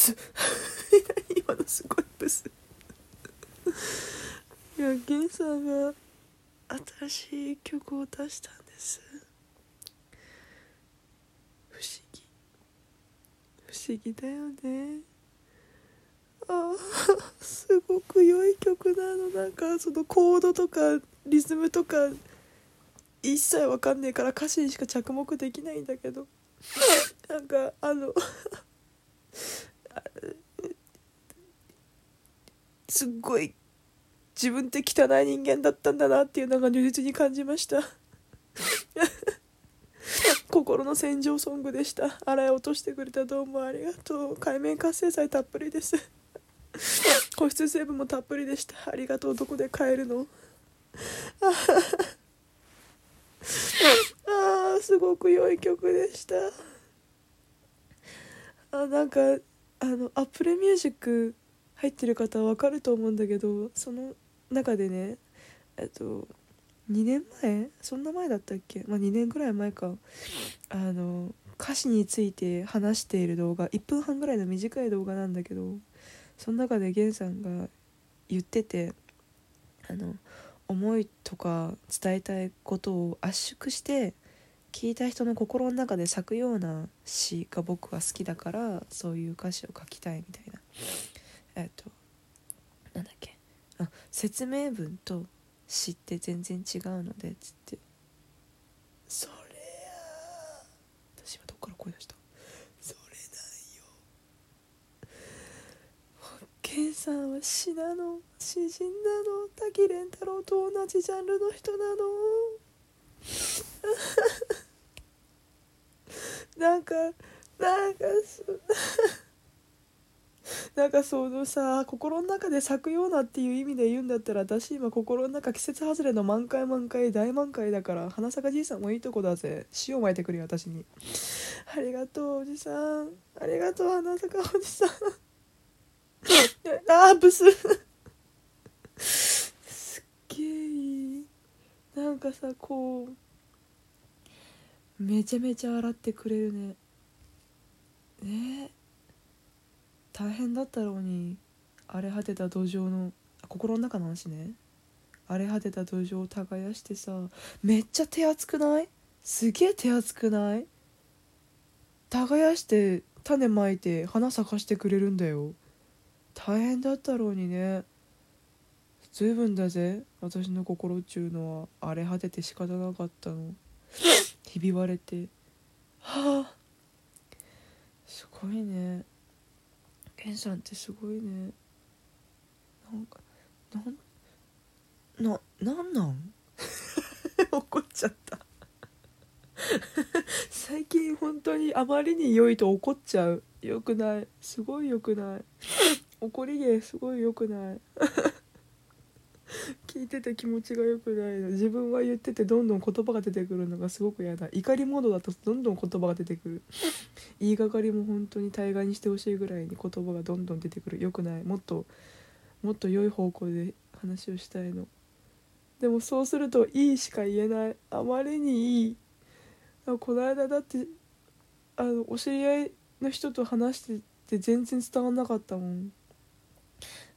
ス。今のすごいブス。いやゲンさんが新しい曲を出したんです。不思議。不思議だよね。ああすごく良い曲なの。なんかそのコードとかリズムとか一切わかんねえから歌詞にしか着目できないんだけど。なんかあのすっごい自分って汚い人間だったんだなっていうのが如実に感じました。心の戦場ソングでした。洗い落としてくれたどうもありがとう。海面活性剤たっぷりです。保湿成分もたっぷりでした。ありがとう。どこで買えるの？あーすごく良い曲でした。あなんかあのアップルミュージック入ってる方は分かると思うんだけどその中でねえっと2年前？そんな前だったっけ？まあ2年ぐらい前か。あの歌詞について話している動画1分半ぐらいの短い動画なんだけどその中で源さんが言っててあの思いとか伝えたいことを圧縮して聞いた人の心の中で咲くような詩が僕は好きだからそういう歌詞を書きたいみたいな。えっとなんだっけ。あ説明文と詩って全然違うのでつって。それや私今どっから声出した。それなんよ。ケンさんは詩なの。詩人なの。滝蓮太郎と同じジャンルの人なの。なんかなんかそ なんかそのさ心の中で咲くようなっていう意味で言うんだったら私今心の中季節外れの満開満開大満開だから花咲かじいさんもいいとこだぜ。塩まいてくれよ私に。ありがとうおじさん。ありがとう花咲かおじさん。あーブス。すっげえいい。なんかさこうめちゃめちゃ洗ってくれるね。ね。え大変だったろうに荒れ果てた土壌の心の中の話ね。荒れ果てた土壌を耕してさめっちゃ手厚くない？すげえ手厚くない？耕して種まいて花咲かしてくれるんだよ。大変だったろうにね。随分だぜ。私の心っちゅうのは荒れ果てて仕方なかったの。ひび割れて。はあ。すごいね。ケンさんってすごいね。なんかなんななんなん？怒っちゃった。最近本当にあまりに良いと怒っちゃう。よくない。すごいよくない。怒り芸すごいよくない。聞いてて気持ちが良くないの。自分は言っててどんどん言葉が出てくるのがすごく嫌だ。怒りモードだとどんどん言葉が出てくる。言いがかりも本当に対岸にしてほしいぐらいに言葉がどんどん出てくる。良くない。もっともっと良い方向で話をしたいの。でもそうするといいしか言えない。あまりにいい。この間だってあのお知り合いの人と話してて全然伝わんなかったもん。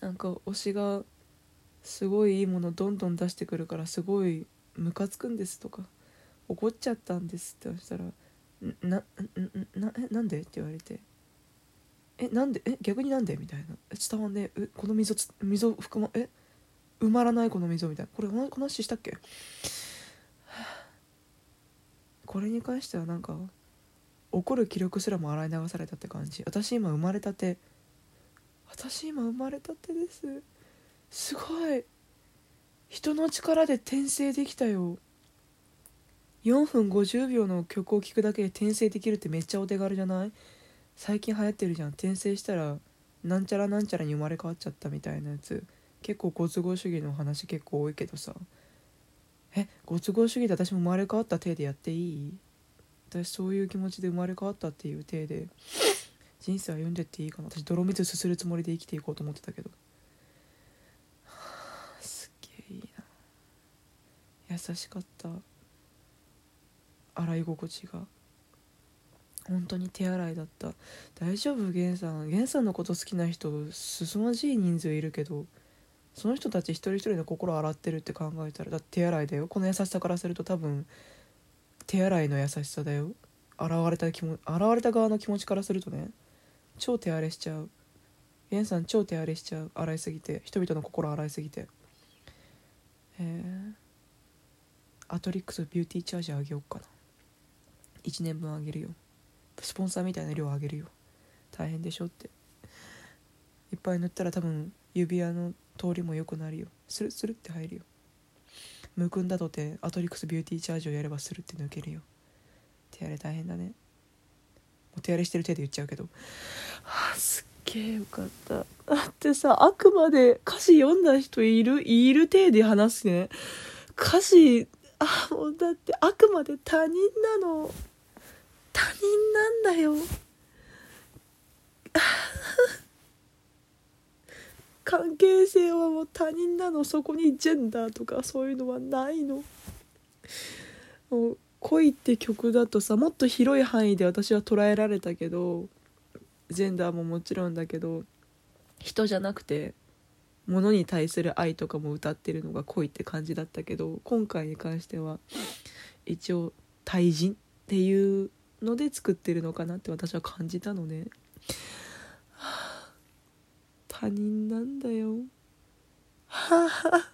なんか推しがすごいいいものどんどん出してくるからすごいムカつくんですとか怒っちゃったんですってしたら「なななんで?」って言われて「えなんで？え逆になんで?」みたいな「伝わんねえ。この溝溝含まえ？埋まらない？この溝」みたいな。これこの話したっけ？これに関してはなんか怒る気力すらも洗い流されたって感じ。私今生まれたて。私今生まれたてです。すごい。人の力で転生できたよ。4分50秒の曲を聴くだけで転生できるってめっちゃお手軽じゃない？最近流行ってるじゃん。転生したらなんちゃらなんちゃらに生まれ変わっちゃったみたいなやつ。結構ご都合主義の話結構多いけどさ。え？ご都合主義で私も生まれ変わった体でやっていい？私そういう気持ちで生まれ変わったっていう体で。人生歩んでっていいかな。私泥水すするつもりで生きていこうと思ってたけどすっげえいいな優しかった。洗い心地が。本当に手洗いだった。大丈夫？源さん。源さんのこと好きな人凄まじい人数いるけど。その人たち一人一人の心洗ってるって考えたら。だって手洗いだよ。この優しさからすると多分手洗いの優しさだよ。現れた気も現れた側の気持ちからするとね。超手荒れしちゃう。源さん超手荒れしちゃう。洗いすぎて。人々の心洗いすぎて。へえー、アトリックスビューティーチャージャーあげようかな。1年分あげるよ。スポンサーみたいな量あげるよ。大変でしょって。いっぱい塗ったら多分指輪の通りも良くなるよ。スルスルって入るよ。むくんだとてアトリックスビューティーチャージをやればスルって抜けるよ。手荒れ大変だね。もう手荒れしてる手で言っちゃうけど。はあすっげえよかった。だってさあくまで歌詞読んだ人いるいる体で話すね。歌詞あもうだってあくまで他人なの。他人なんだよ。関係性はもう他人なの。そこにジェンダーとかそういうのはないの。もう恋って曲だとさもっと広い範囲で私は捉えられたけどジェンダーももちろんだけど人じゃなくて物に対する愛とかも歌ってるのが恋って感じだったけど今回に関しては一応対人っていうので作ってるのかなって私は感じたので、はあ、他人なんだよ。はあ。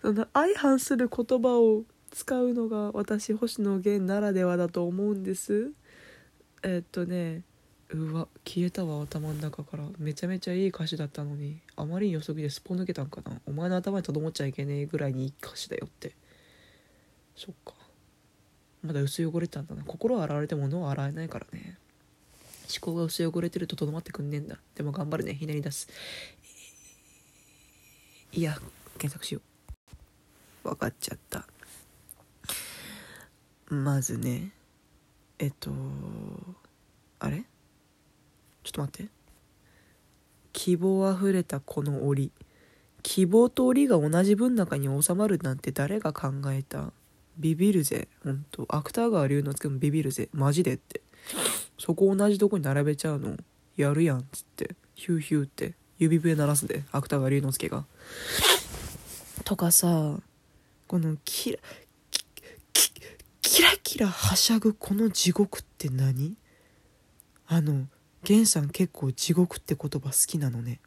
その相反する言葉を使うのが私星野源ならではだと思うんです。え、っとねうわ消えたわ頭の中から。めちゃめちゃいい歌詞だったのに。あまりに予測ですっぽ抜けたんかな。お前の頭にとどもっちゃいけねえぐらいにいい歌詞だよって。そっか。まだ薄汚れてたんだな。心を洗われても脳は洗えないからね。思考が薄汚れてるととどまってくんねえんだ。でも頑張るね。ひねり出す。いや検索しよう。分かっちゃった。まずねえっとあれ？ちょっと待って。希望あふれたこの檻。希望と檻が同じ分中に収まるなんて誰が考えた？ビビるぜ。ほんと。芥川龍之介もビビるぜ。マジでって。そこ同じとこに並べちゃうの？やるやんっつって。ヒューヒューって。指笛鳴らすで。芥川龍之介が。とかさこのキラキキラキラはしゃぐこの地獄って何？あの源さん結構地獄って言葉好きなのね。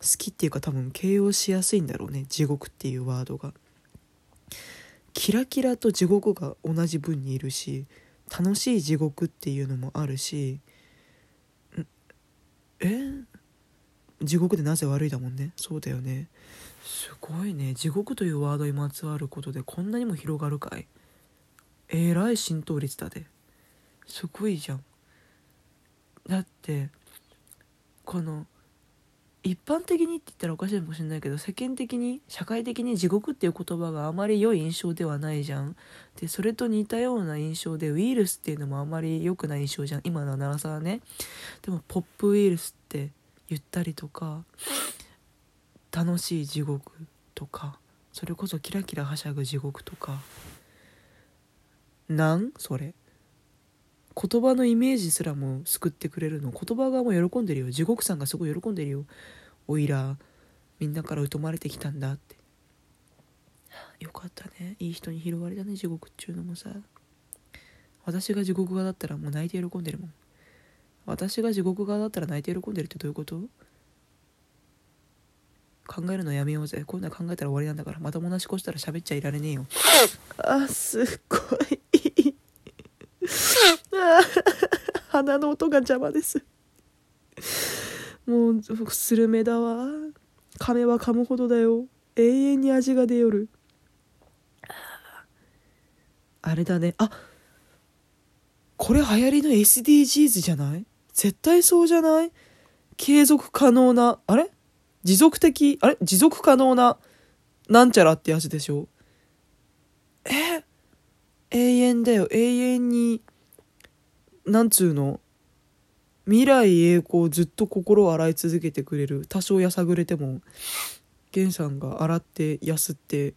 好きっていうか多分形容しやすいんだろうね地獄っていうワードが。キラキラと地獄が同じ分にいるし楽しい地獄っていうのもあるしえ？地獄でなぜ悪いだもんね。そうだよね。すごいね。地獄というワードにまつわることでこんなにも広がるかい。えらい浸透率だで。すごいじゃん。だってこの一般的にって言ったらおかしいかもしれないけど世間的に社会的に地獄っていう言葉があまり良い印象ではないじゃん。でそれと似たような印象でウイルスっていうのもあまり良くない印象じゃん。今の奈良さはね。でもポップウイルスって言ったりとか楽しい地獄とかそれこそキラキラはしゃぐ地獄とか。なん？それ。言葉のイメージすらも救ってくれるの。言葉側も喜んでるよ。地獄さんがすごい喜んでるよ。おいらみんなから疎まれてきたんだって。よかったね。いい人に拾われたね地獄っちゅうのもさ。私が地獄側だったらもう泣いて喜んでるもん。私が地獄側だったら泣いて喜んでるってどういうこと？考えるのやめようぜ。こんな考えたら終わりなんだから。また同じ越したら喋っちゃいられねえよ。あすっごい。鼻の音が邪魔です。もうスルメだわ。噛めば噛むほどだよ。永遠に味が出よる。あれだね。あこれ流行りの SDGs じゃない？絶対そうじゃない？継続可能なあれ？持続的？あれ？持続可能ななんちゃらってやつでしょ？え？永遠だよ。永遠になんつうの？未来栄光ずっと心を洗い続けてくれる。多少やさぐれても源さんが洗ってやすって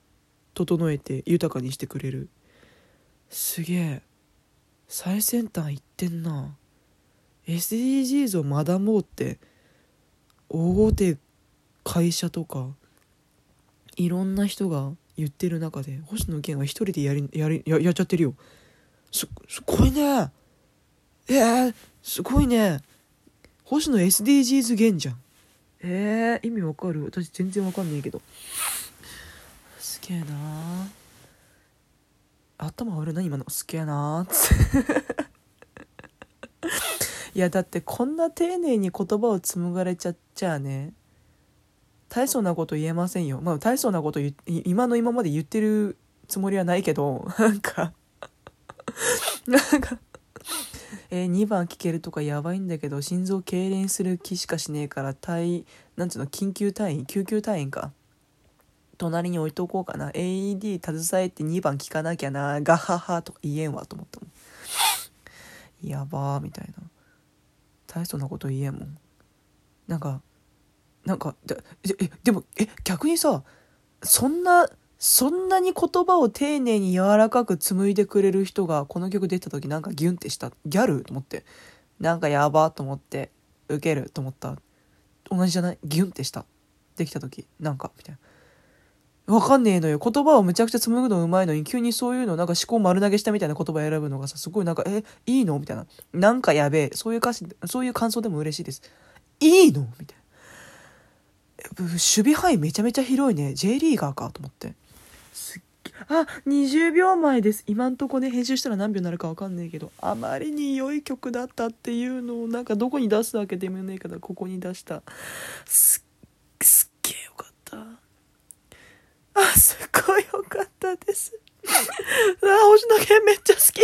整えて豊かにしてくれる。すげえ。最先端行ってんな。SDGs を学ぼうって大手会社とかいろんな人が言ってる中で星野源は一人でやりやりややっちゃってるよ。すすごいね。えー、すごいね。星野 SDGs 源じゃんえー、意味わかる？私全然わかんないけど。すげえな。頭悪いな今の。すげえな。ーっていやだってこんな丁寧に言葉を紡がれちゃっちゃあね。大層なこと言えませんよ。まあ大層なこと今の今まで言ってるつもりはないけど。なんか。なんかえー、2番聞けるとかやばいんだけど心臓痙攣する気しかしねえから退なんていうの緊急退院救急退院か。隣に置いとこうかな。AED 携えて2番聞かなきゃな。ガハハとか言えんわと思ったもん。やばーみたいな。大層なこと言えんもん。なんかなんかでえでもえ逆にさそんなそんなに言葉を丁寧に柔らかく紡いでくれる人がこの曲出た時なんかギュンってした。ギャル？と思って。なんかやばと思って。ウケると思った。同じじゃない？ギュンってした。できた時。なんかみたいな。わかんねえのよ。言葉をむちゃくちゃ紡ぐのうまいのに急にそういうのなんか思考丸投げしたみたいな言葉選ぶのがさすごいなんかえいいの？みたいな。なんかやべえ。そういう歌詞そういう感想でも嬉しいです。いいの？みたいな。守備範囲めちゃめちゃ広いね。J リーガーかと思って。すっげあ20秒前です。今んとこね編集したら何秒になるか分かんないけどあまりに良い曲だったっていうのをなんかどこに出すわけでもないからここに出した。すすっげえよかった。あすっごいよかったです。あ星野源めっちゃ好き。